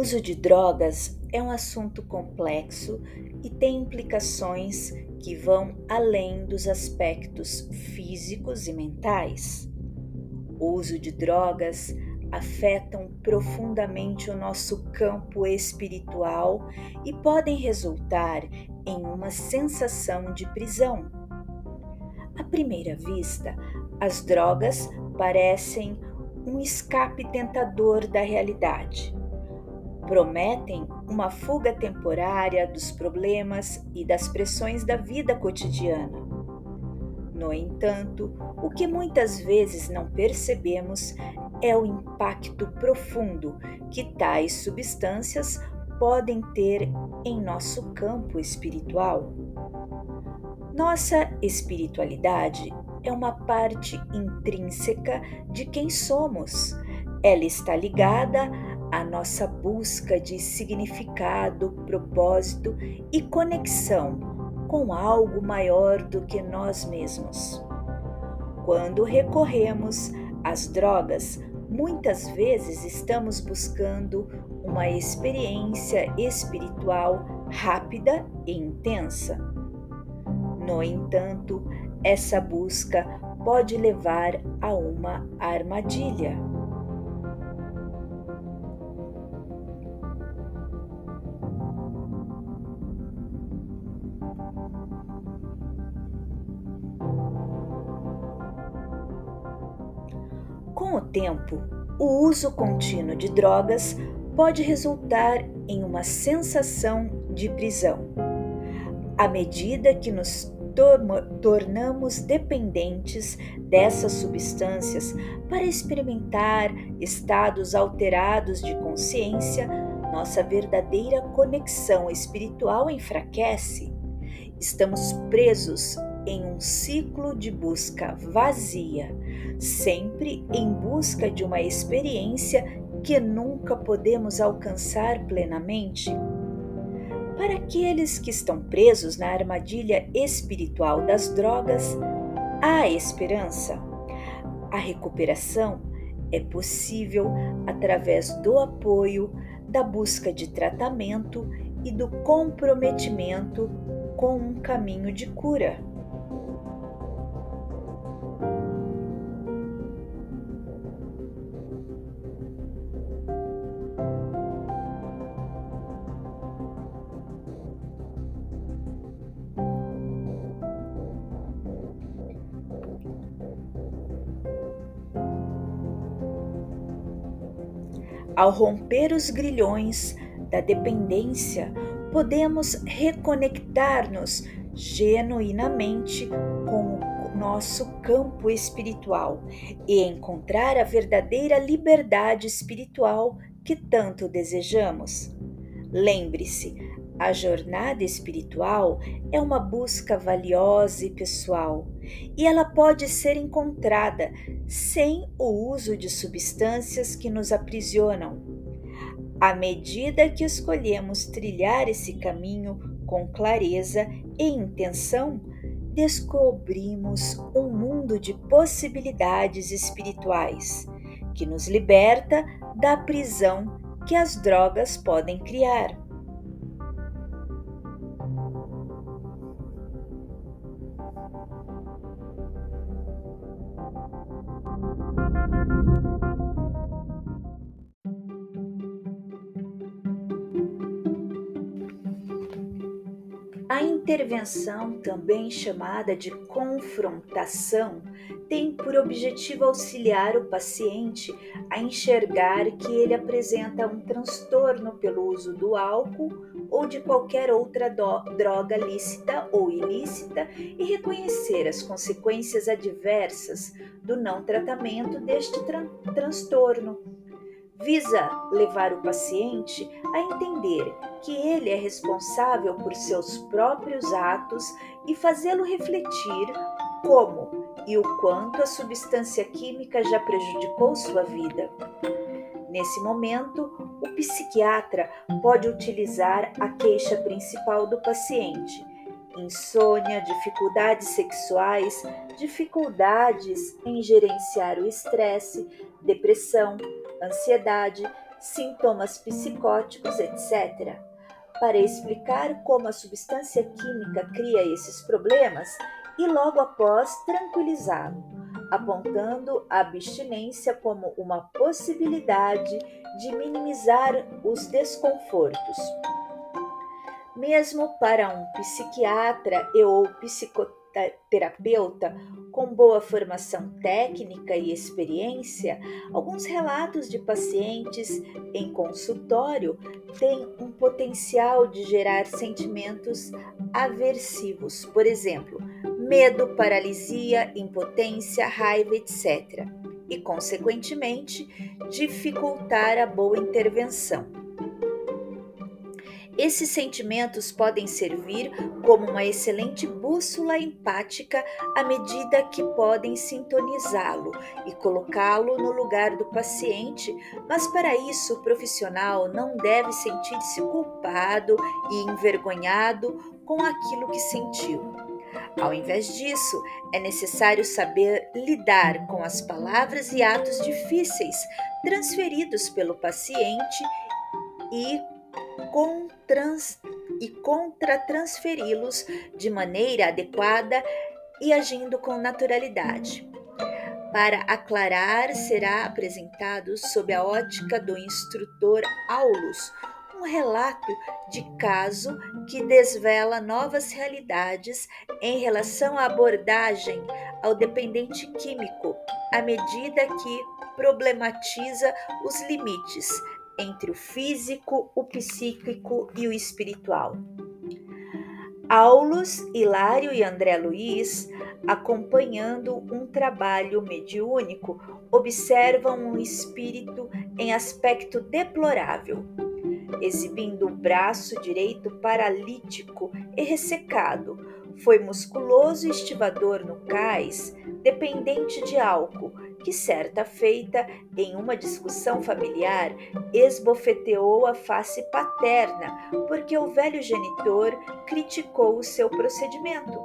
uso de drogas é um assunto complexo e tem implicações que vão além dos aspectos físicos e mentais. O uso de drogas afetam profundamente o nosso campo espiritual e podem resultar em uma sensação de prisão. À primeira vista, as drogas parecem um escape tentador da realidade. Prometem uma fuga temporária dos problemas e das pressões da vida cotidiana. No entanto, o que muitas vezes não percebemos é o impacto profundo que tais substâncias podem ter em nosso campo espiritual. Nossa espiritualidade é uma parte intrínseca de quem somos. Ela está ligada à nossa busca de significado, propósito e conexão com algo maior do que nós mesmos. Quando recorremos às drogas, muitas vezes estamos buscando uma experiência espiritual rápida e intensa. No entanto, essa busca pode levar a uma armadilha. Tempo, o uso contínuo de drogas pode resultar em uma sensação de prisão. À medida que nos tornamos dependentes dessas substâncias para experimentar estados alterados de consciência, nossa verdadeira conexão espiritual enfraquece. Estamos presos em um ciclo de busca vazia, sempre em busca de uma experiência que nunca podemos alcançar plenamente. Para aqueles que estão presos na armadilha espiritual das drogas, há esperança. A recuperação é possível através do apoio, da busca de tratamento e do comprometimento com um caminho de cura. Ao romper os grilhões da dependência, podemos reconectar-nos genuinamente com o nosso campo espiritual e encontrar a verdadeira liberdade espiritual que tanto desejamos. Lembre-se, a jornada espiritual é uma busca valiosa e pessoal, e ela pode ser encontrada sem o uso de substâncias que nos aprisionam. À medida que escolhemos trilhar esse caminho com clareza e intenção, descobrimos um mundo de possibilidades espirituais que nos liberta da prisão que as drogas podem criar. A intervenção, também chamada de confrontação, tem por objetivo auxiliar o paciente a enxergar que ele apresenta um transtorno pelo uso do álcool ou de qualquer outra droga lícita ou ilícita e reconhecer as consequências adversas do não tratamento deste tran transtorno visa levar o paciente a entender que ele é responsável por seus próprios atos e fazê-lo refletir como e o quanto a substância química já prejudicou sua vida. Nesse momento, o psiquiatra pode utilizar a queixa principal do paciente insônia, dificuldades sexuais, dificuldades em gerenciar o estresse, depressão, ansiedade, sintomas psicóticos, etc. Para explicar como a substância química cria esses problemas e logo após tranquilizá-lo, apontando a abstinência como uma possibilidade de minimizar os desconfortos. Mesmo para um psiquiatra e ou psicoterapeuta com boa formação técnica e experiência, alguns relatos de pacientes em consultório têm um potencial de gerar sentimentos aversivos, por exemplo, medo, paralisia, impotência, raiva, etc., e, consequentemente, dificultar a boa intervenção. Esses sentimentos podem servir como uma excelente bússola empática à medida que podem sintonizá-lo e colocá-lo no lugar do paciente, mas para isso o profissional não deve sentir-se culpado e envergonhado com aquilo que sentiu. Ao invés disso, é necessário saber lidar com as palavras e atos difíceis transferidos pelo paciente e com trans, e contra-transferi-los de maneira adequada e agindo com naturalidade. Para aclarar, será apresentado sob a ótica do instrutor Aulus um relato de caso que desvela novas realidades em relação à abordagem ao dependente químico, à medida que problematiza os limites entre o físico, o psíquico e o espiritual. Aulus, Hilário e André Luiz, acompanhando um trabalho mediúnico, observam um espírito em aspecto deplorável, exibindo o braço direito paralítico e ressecado. Foi musculoso e estivador no cais, dependente de álcool, que certa feita, em uma discussão familiar, esbofeteou a face paterna, porque o velho genitor criticou o seu procedimento.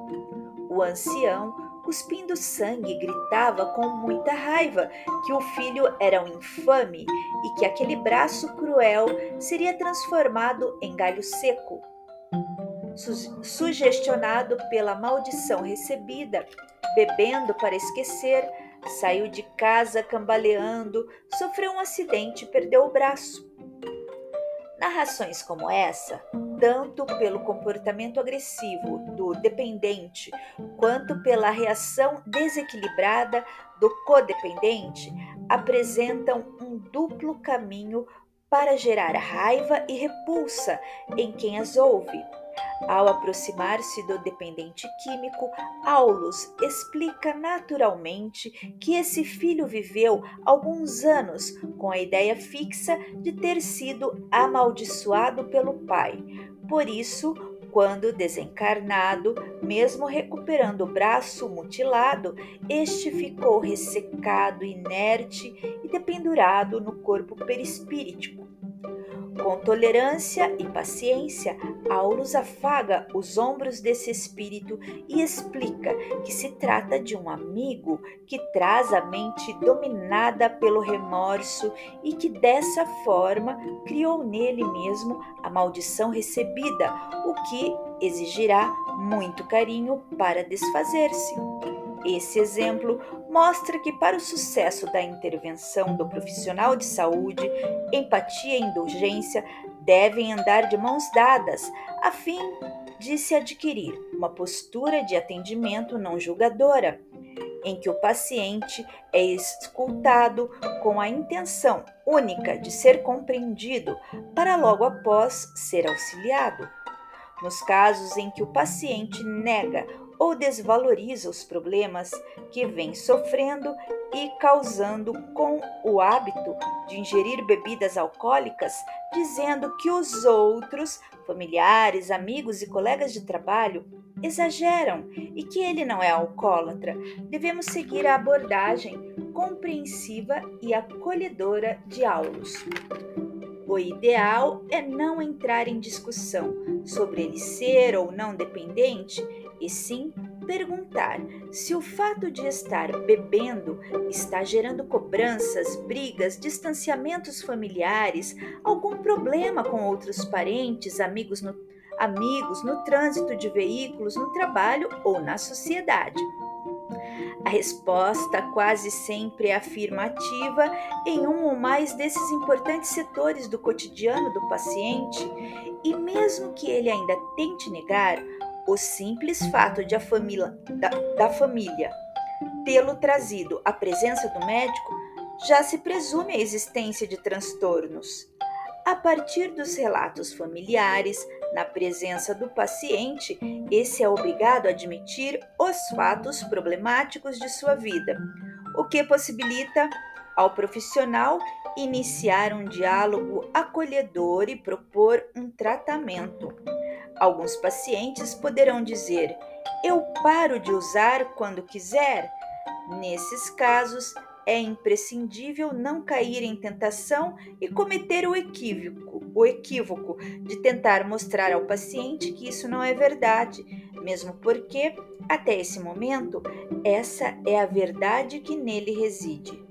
O ancião, cuspindo sangue, gritava com muita raiva que o filho era um infame e que aquele braço cruel seria transformado em galho seco. Sugestionado pela maldição recebida, bebendo para esquecer, Saiu de casa cambaleando, sofreu um acidente e perdeu o braço. Narrações como essa, tanto pelo comportamento agressivo do dependente quanto pela reação desequilibrada do codependente, apresentam um duplo caminho para gerar raiva e repulsa em quem as ouve ao aproximar-se do dependente químico, Aulus explica naturalmente que esse filho viveu alguns anos com a ideia fixa de ter sido amaldiçoado pelo pai. Por isso, quando desencarnado, mesmo recuperando o braço mutilado, este ficou ressecado, inerte e dependurado no corpo perispíritico com tolerância e paciência, Aulus afaga os ombros desse espírito e explica que se trata de um amigo que traz a mente dominada pelo remorso e que dessa forma criou nele mesmo a maldição recebida, o que exigirá muito carinho para desfazer-se. Esse exemplo mostra que, para o sucesso da intervenção do profissional de saúde, empatia e indulgência devem andar de mãos dadas, a fim de se adquirir uma postura de atendimento não julgadora, em que o paciente é escutado com a intenção única de ser compreendido, para logo após ser auxiliado. Nos casos em que o paciente nega ou desvaloriza os problemas que vem sofrendo e causando com o hábito de ingerir bebidas alcoólicas, dizendo que os outros, familiares, amigos e colegas de trabalho, exageram e que ele não é alcoólatra. Devemos seguir a abordagem compreensiva e acolhedora de Aulus. O ideal é não entrar em discussão sobre ele ser ou não dependente, e sim perguntar se o fato de estar bebendo está gerando cobranças, brigas, distanciamentos familiares, algum problema com outros parentes, amigos no, amigos no trânsito de veículos, no trabalho ou na sociedade. A resposta quase sempre é afirmativa em um ou mais desses importantes setores do cotidiano do paciente, e mesmo que ele ainda tente negar, o simples fato de a família, da, da família tê-lo trazido à presença do médico já se presume a existência de transtornos. A partir dos relatos familiares, na presença do paciente, esse é obrigado a admitir os fatos problemáticos de sua vida, o que possibilita ao profissional iniciar um diálogo acolhedor e propor um tratamento. Alguns pacientes poderão dizer: Eu paro de usar quando quiser. Nesses casos, é imprescindível não cair em tentação e cometer o equívoco, o equívoco de tentar mostrar ao paciente que isso não é verdade, mesmo porque, até esse momento, essa é a verdade que nele reside.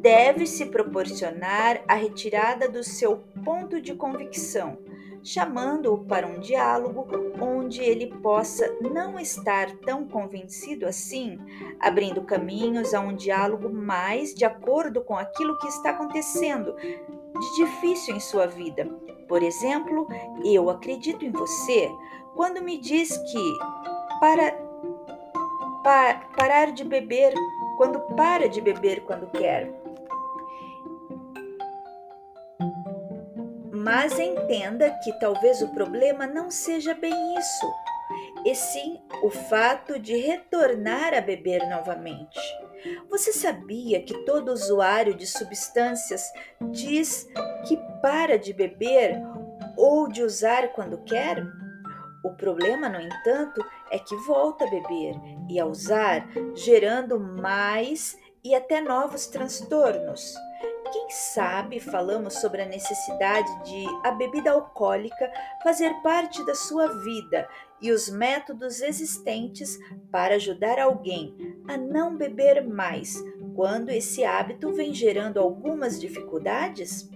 Deve-se proporcionar a retirada do seu ponto de convicção chamando-o para um diálogo onde ele possa não estar tão convencido assim, abrindo caminhos a um diálogo mais de acordo com aquilo que está acontecendo de difícil em sua vida. Por exemplo, eu acredito em você quando me diz que para, para parar de beber quando para de beber quando quer. Mas entenda que talvez o problema não seja bem isso, e sim o fato de retornar a beber novamente. Você sabia que todo usuário de substâncias diz que para de beber ou de usar quando quer? O problema, no entanto, é que volta a beber e a usar, gerando mais e até novos transtornos. Quem sabe falamos sobre a necessidade de a bebida alcoólica fazer parte da sua vida e os métodos existentes para ajudar alguém a não beber mais quando esse hábito vem gerando algumas dificuldades?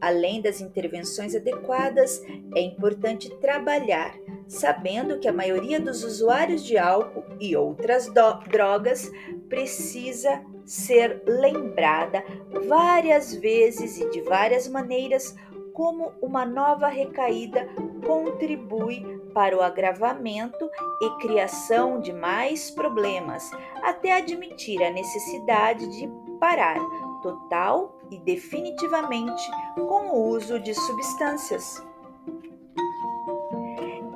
Além das intervenções adequadas, é importante trabalhar, sabendo que a maioria dos usuários de álcool e outras drogas precisa ser lembrada várias vezes e de várias maneiras como uma nova recaída contribui para o agravamento e criação de mais problemas, até admitir a necessidade de parar total e definitivamente com o uso de substâncias.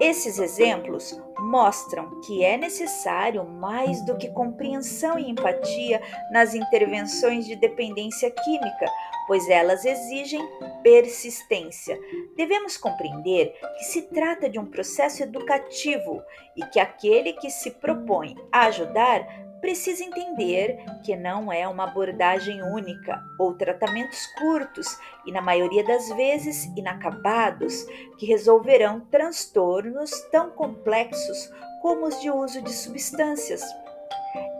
Esses exemplos mostram que é necessário mais do que compreensão e empatia nas intervenções de dependência química, pois elas exigem persistência. Devemos compreender que se trata de um processo educativo e que aquele que se propõe a ajudar precisa entender que não é uma abordagem única ou tratamentos curtos e, na maioria das vezes, inacabados, que resolverão transtornos tão complexos como os de uso de substâncias.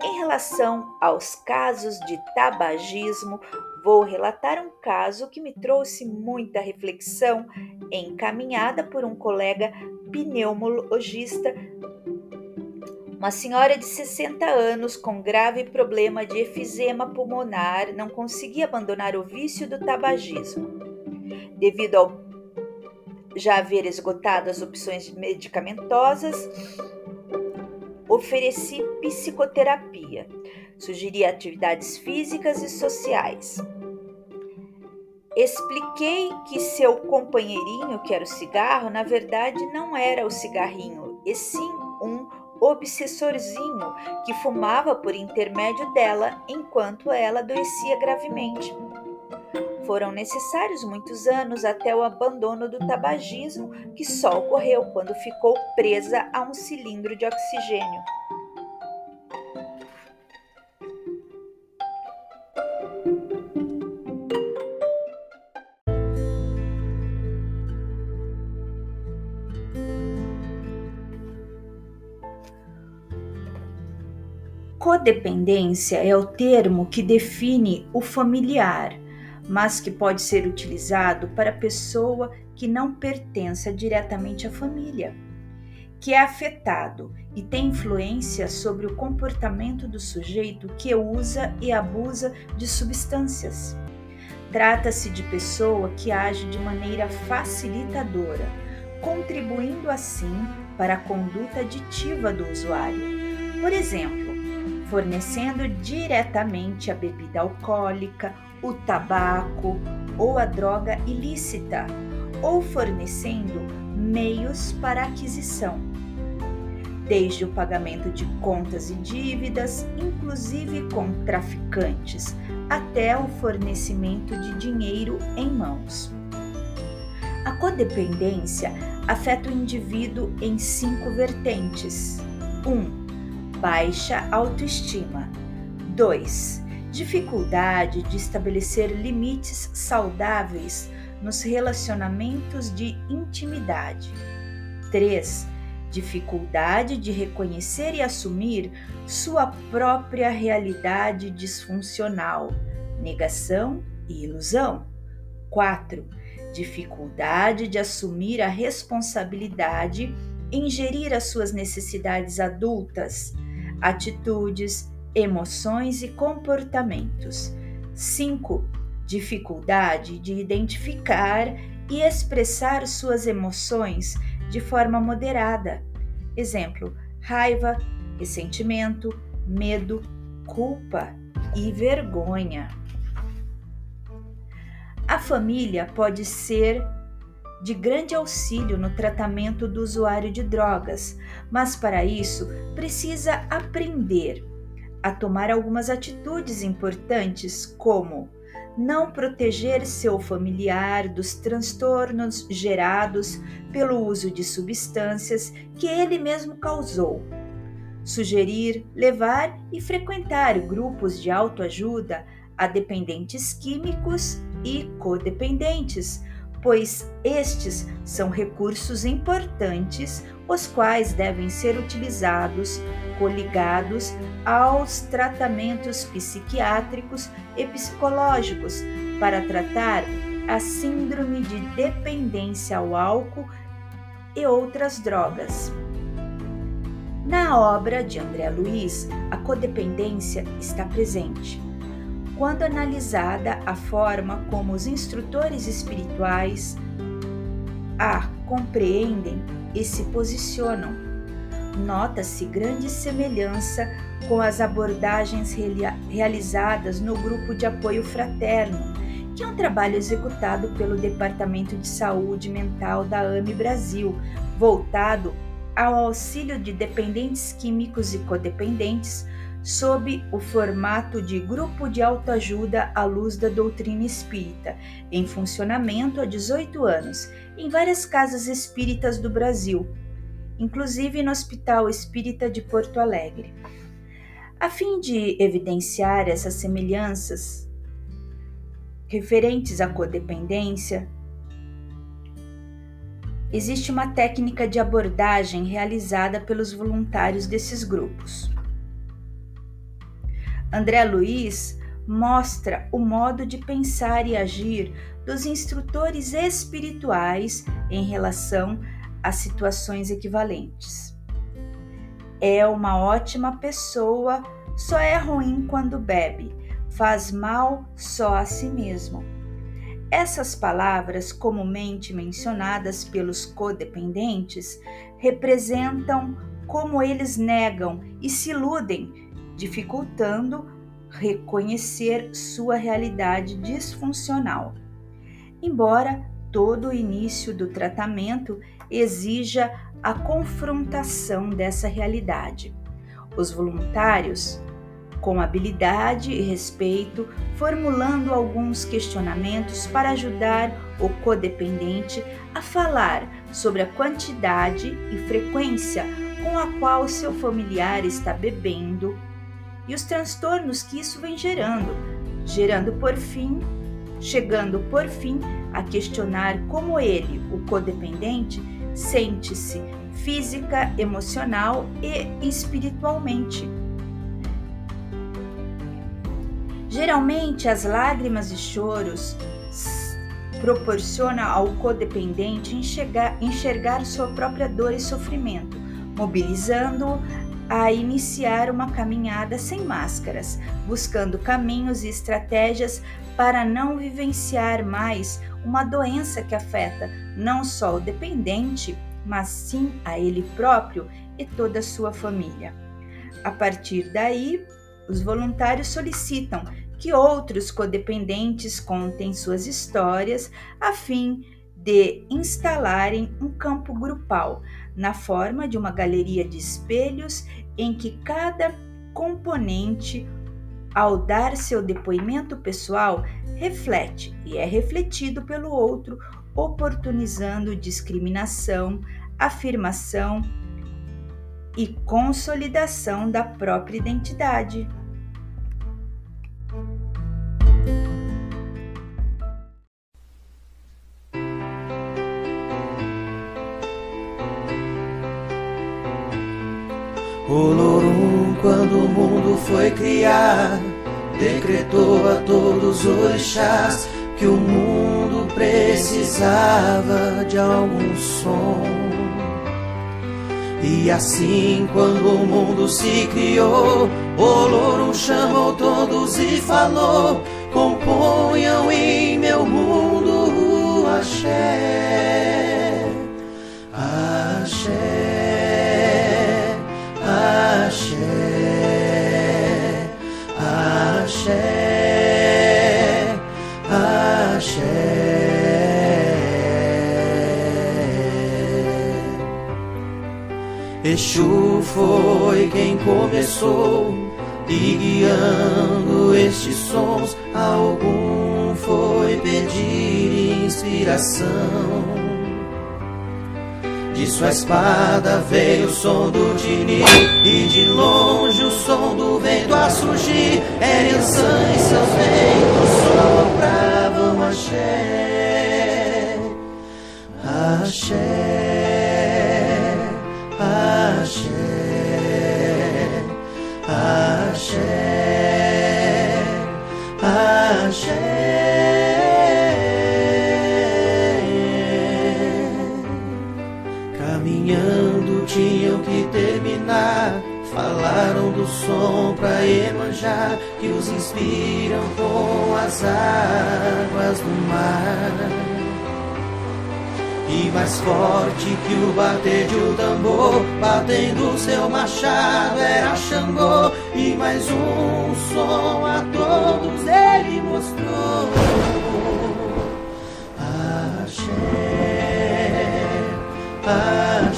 Em relação aos casos de tabagismo, vou relatar um caso que me trouxe muita reflexão, encaminhada por um colega pneumologista uma senhora de 60 anos com grave problema de efizema pulmonar não conseguia abandonar o vício do tabagismo. Devido ao já haver esgotado as opções medicamentosas, ofereci psicoterapia, sugeri atividades físicas e sociais. Expliquei que seu companheirinho, que era o cigarro, na verdade não era o cigarrinho, e sim obsessorzinho que fumava por intermédio dela enquanto ela adoecia gravemente. Foram necessários muitos anos até o abandono do tabagismo, que só ocorreu quando ficou presa a um cilindro de oxigênio. Codependência é o termo que define o familiar, mas que pode ser utilizado para pessoa que não pertença diretamente à família, que é afetado e tem influência sobre o comportamento do sujeito que usa e abusa de substâncias. Trata-se de pessoa que age de maneira facilitadora, contribuindo assim para a conduta aditiva do usuário. Por exemplo, fornecendo diretamente a bebida alcoólica, o tabaco ou a droga ilícita, ou fornecendo meios para aquisição, desde o pagamento de contas e dívidas, inclusive com traficantes, até o fornecimento de dinheiro em mãos. A codependência afeta o indivíduo em cinco vertentes. 1. Um, baixa autoestima. 2. Dificuldade de estabelecer limites saudáveis nos relacionamentos de intimidade. 3. Dificuldade de reconhecer e assumir sua própria realidade disfuncional, negação e ilusão. 4. Dificuldade de assumir a responsabilidade em gerir as suas necessidades adultas, atitudes, emoções e comportamentos. 5. Dificuldade de identificar e expressar suas emoções de forma moderada. Exemplo: raiva, ressentimento, medo, culpa e vergonha. A família pode ser de grande auxílio no tratamento do usuário de drogas, mas para isso precisa aprender a tomar algumas atitudes importantes, como não proteger seu familiar dos transtornos gerados pelo uso de substâncias que ele mesmo causou. Sugerir, levar e frequentar grupos de autoajuda a dependentes químicos e codependentes, pois estes são recursos importantes, os quais devem ser utilizados coligados aos tratamentos psiquiátricos e psicológicos para tratar a síndrome de dependência ao álcool e outras drogas. Na obra de André Luiz, a codependência está presente quando analisada a forma como os instrutores espirituais a compreendem e se posicionam. Nota-se grande semelhança com as abordagens realizadas no grupo de apoio fraterno, que é um trabalho executado pelo Departamento de Saúde Mental da AME Brasil, voltado ao auxílio de dependentes químicos e codependentes sob o formato de grupo de autoajuda à luz da doutrina espírita, em funcionamento há 18 anos, em várias casas espíritas do Brasil, inclusive no Hospital Espírita de Porto Alegre. A fim de evidenciar essas semelhanças referentes à codependência, existe uma técnica de abordagem realizada pelos voluntários desses grupos. André Luiz mostra o modo de pensar e agir dos instrutores espirituais em relação a situações equivalentes. É uma ótima pessoa, só é ruim quando bebe, faz mal só a si mesmo. Essas palavras, comumente mencionadas pelos codependentes, representam como eles negam e se iludem dificultando reconhecer sua realidade disfuncional. Embora todo o início do tratamento exija a confrontação dessa realidade. Os voluntários, com habilidade e respeito, formulando alguns questionamentos para ajudar o codependente a falar sobre a quantidade e frequência com a qual seu familiar está bebendo, e os transtornos que isso vem gerando, gerando por fim, chegando por fim a questionar como ele, o codependente, sente-se física, emocional e espiritualmente. Geralmente, as lágrimas e choros proporciona ao codependente enxergar, enxergar sua própria dor e sofrimento, mobilizando-o a iniciar uma caminhada sem máscaras, buscando caminhos e estratégias para não vivenciar mais uma doença que afeta não só o dependente, mas sim a ele próprio e toda a sua família. A partir daí, os voluntários solicitam que outros codependentes contem suas histórias a fim de instalarem um campo grupal na forma de uma galeria de espelhos em que cada componente, ao dar seu depoimento pessoal, reflete e é refletido pelo outro, oportunizando discriminação, afirmação e consolidação da própria identidade. Olorum, quando o mundo foi criado, decretou a todos os orixás que o mundo precisava de algum som. E assim, quando o mundo se criou, Olorum chamou todos e falou: Componham em meu mundo o axé. Axé. Exu foi quem começou e guiando estes sons, algum foi pedir inspiração. De sua espada veio o som do Dini E de longe o som do vento a surgir. Erençã e seus ventos sopravam axé Axé som pra Emanjá que os inspiram com as águas do mar. E mais forte que o bater de um tambor Batendo seu machado era Xangô. E mais um som a todos ele mostrou. Axé, axé,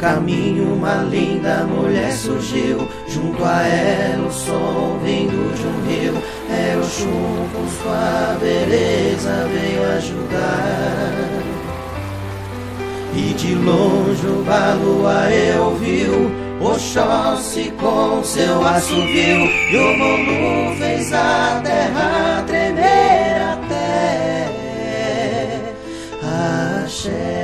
caminho uma linda mulher surgiu. Junto a ela o som vindo de um rio. É o chum com sua beleza veio ajudar. E de longe o balua eu viu. Oxóssi com seu assovio E o Molu fez a terra tremer até. Axé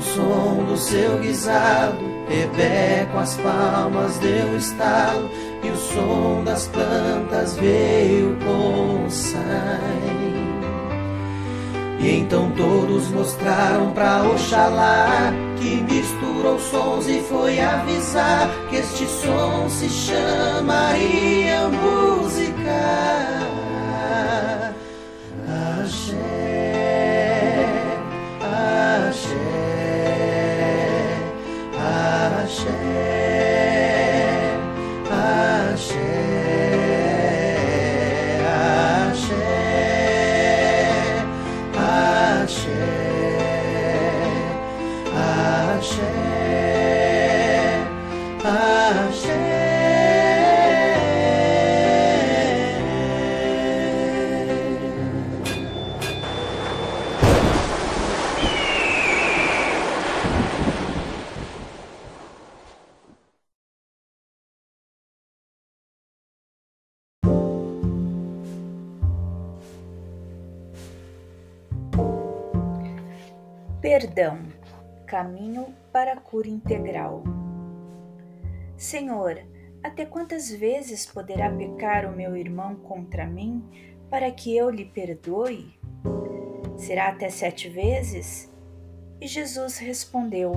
o som do seu guisado, Rebé com as palmas deu estalo, e o som das plantas veio com o sai. E então todos mostraram pra Oxalá que misturou sons e foi avisar que este som se chamaria música. Axé, Perdão Caminho para a cura integral. Senhor, até quantas vezes poderá pecar o meu irmão contra mim para que eu lhe perdoe? Será até sete vezes? E Jesus respondeu: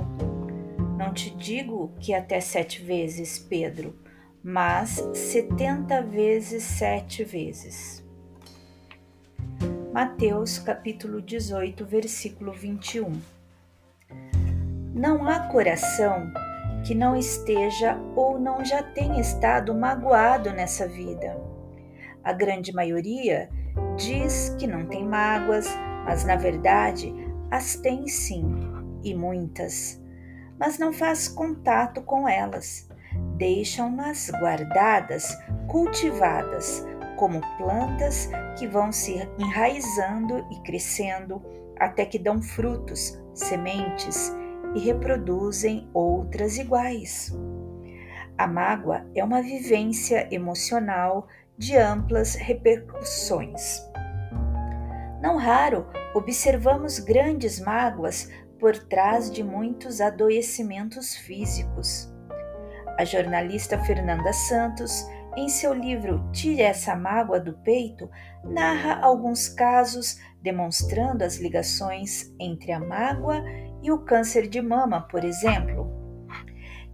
Não te digo que até sete vezes, Pedro, mas setenta vezes sete vezes. Mateus capítulo 18, versículo 21. Não há coração que não esteja ou não já tenha estado magoado nessa vida. A grande maioria diz que não tem mágoas, mas na verdade as tem sim, e muitas. Mas não faz contato com elas, deixam-nas guardadas, cultivadas, como plantas que vão se enraizando e crescendo até que dão frutos, sementes e reproduzem outras iguais. A mágoa é uma vivência emocional de amplas repercussões. Não raro observamos grandes mágoas por trás de muitos adoecimentos físicos. A jornalista Fernanda Santos em seu livro Tire essa mágoa do peito, narra alguns casos demonstrando as ligações entre a mágoa e o câncer de mama, por exemplo.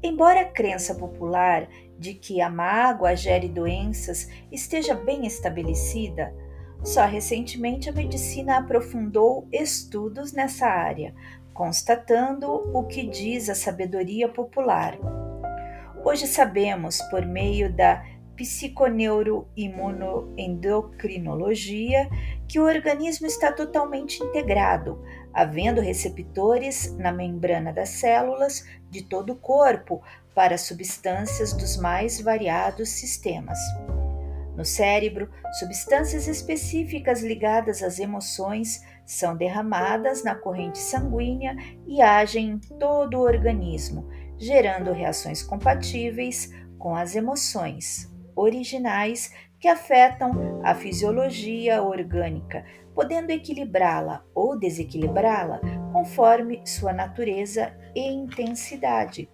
Embora a crença popular de que a mágoa gere doenças esteja bem estabelecida, só recentemente a medicina aprofundou estudos nessa área, constatando o que diz a sabedoria popular. Hoje sabemos, por meio da psiconeuroimunoendocrinologia que o organismo está totalmente integrado, havendo receptores na membrana das células de todo o corpo para substâncias dos mais variados sistemas. No cérebro, substâncias específicas ligadas às emoções são derramadas na corrente sanguínea e agem em todo o organismo, gerando reações compatíveis com as emoções, originais que afetam a fisiologia orgânica, podendo equilibrá-la ou desequilibrá-la conforme sua natureza e intensidade.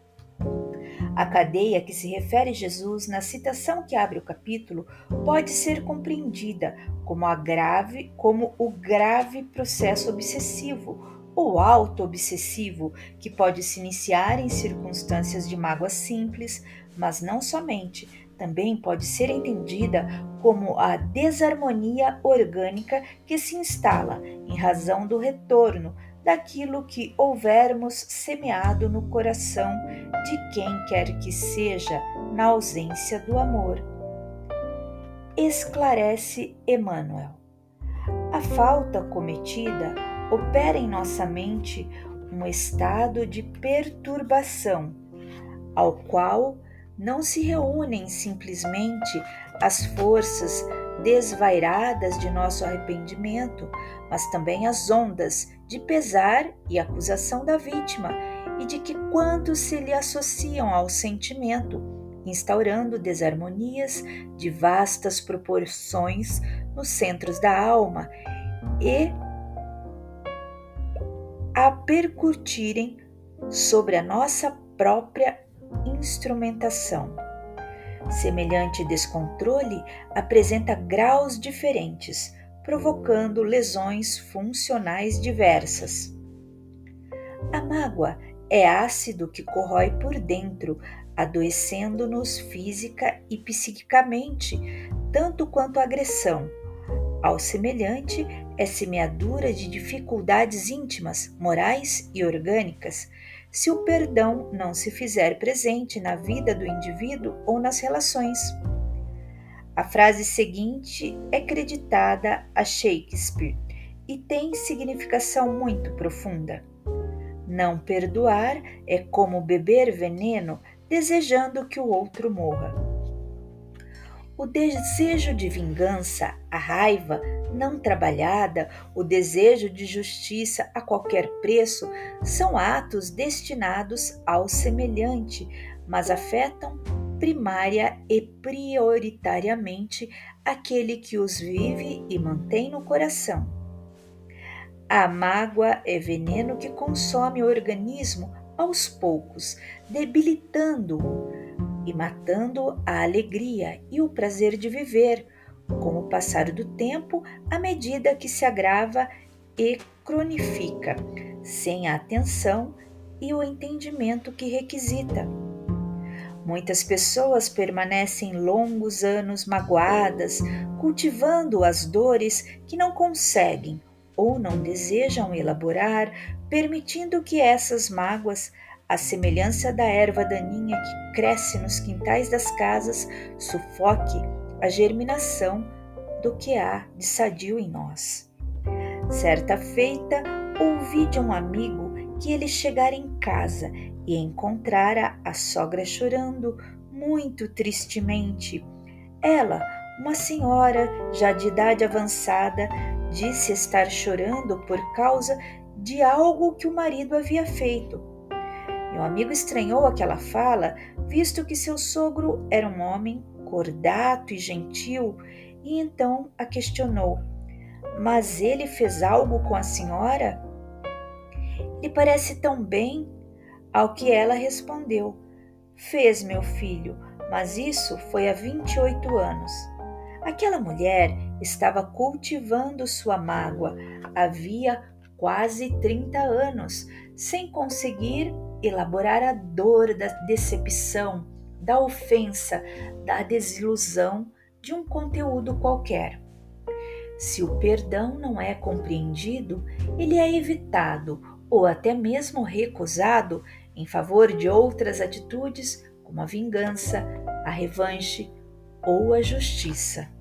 A cadeia que se refere Jesus na citação que abre o capítulo pode ser compreendida como, grave, como o grave processo obsessivo ou auto-obsessivo que pode se iniciar em circunstâncias de mágoa simples, mas não somente, também pode ser entendida como a desarmonia orgânica que se instala em razão do retorno daquilo que houvermos semeado no coração de quem quer que seja na ausência do amor. Esclarece Emmanuel. A falta cometida opera em nossa mente um estado de perturbação, ao qual não se reúnem simplesmente as forças desvairadas de nosso arrependimento, mas também as ondas de pesar e acusação da vítima e de que quantos se lhe associam ao sentimento, instaurando desarmonias de vastas proporções nos centros da alma e a percutirem sobre a nossa própria instrumentação. Semelhante descontrole apresenta graus diferentes, provocando lesões funcionais diversas. A mágoa é ácido que corrói por dentro, adoecendo-nos física e psiquicamente, tanto quanto a agressão. Ao semelhante, é semeadura de dificuldades íntimas, morais e orgânicas, se o perdão não se fizer presente na vida do indivíduo ou nas relações. A frase seguinte é creditada a Shakespeare e tem significação muito profunda. Não perdoar é como beber veneno desejando que o outro morra. O desejo de vingança, a raiva não trabalhada, o desejo de justiça a qualquer preço são atos destinados ao semelhante, mas afetam primária e prioritariamente aquele que os vive e mantém no coração. A mágoa é veneno que consome o organismo aos poucos, debilitando-o e matando a alegria e o prazer de viver, com o passar do tempo, à medida que se agrava e cronifica, sem a atenção e o entendimento que requisita. Muitas pessoas permanecem longos anos magoadas, cultivando as dores que não conseguem ou não desejam elaborar, permitindo que essas mágoas, à semelhança da erva daninha que cresce nos quintais das casas, sufoque a germinação do que há de sadio em nós. Certa feita, ouvi de um amigo que ele chegara em casa e encontrara a sogra chorando muito tristemente. Ela, uma senhora já de idade avançada, disse estar chorando por causa de algo que o marido havia feito. Meu amigo estranhou aquela fala, visto que seu sogro era um homem cordato e gentil, e então a questionou: Mas ele fez algo com a senhora? Lhe parece tão bem? Ao que ela respondeu: Fez, meu filho, mas isso foi há 28 anos. Aquela mulher estava cultivando sua mágoa havia quase 30 anos, sem conseguir elaborar a dor da decepção, da ofensa, da desilusão de um conteúdo qualquer. Se o perdão não é compreendido, ele é evitado ou até mesmo recusado em favor de outras atitudes, como a vingança, a revanche ou a justiça.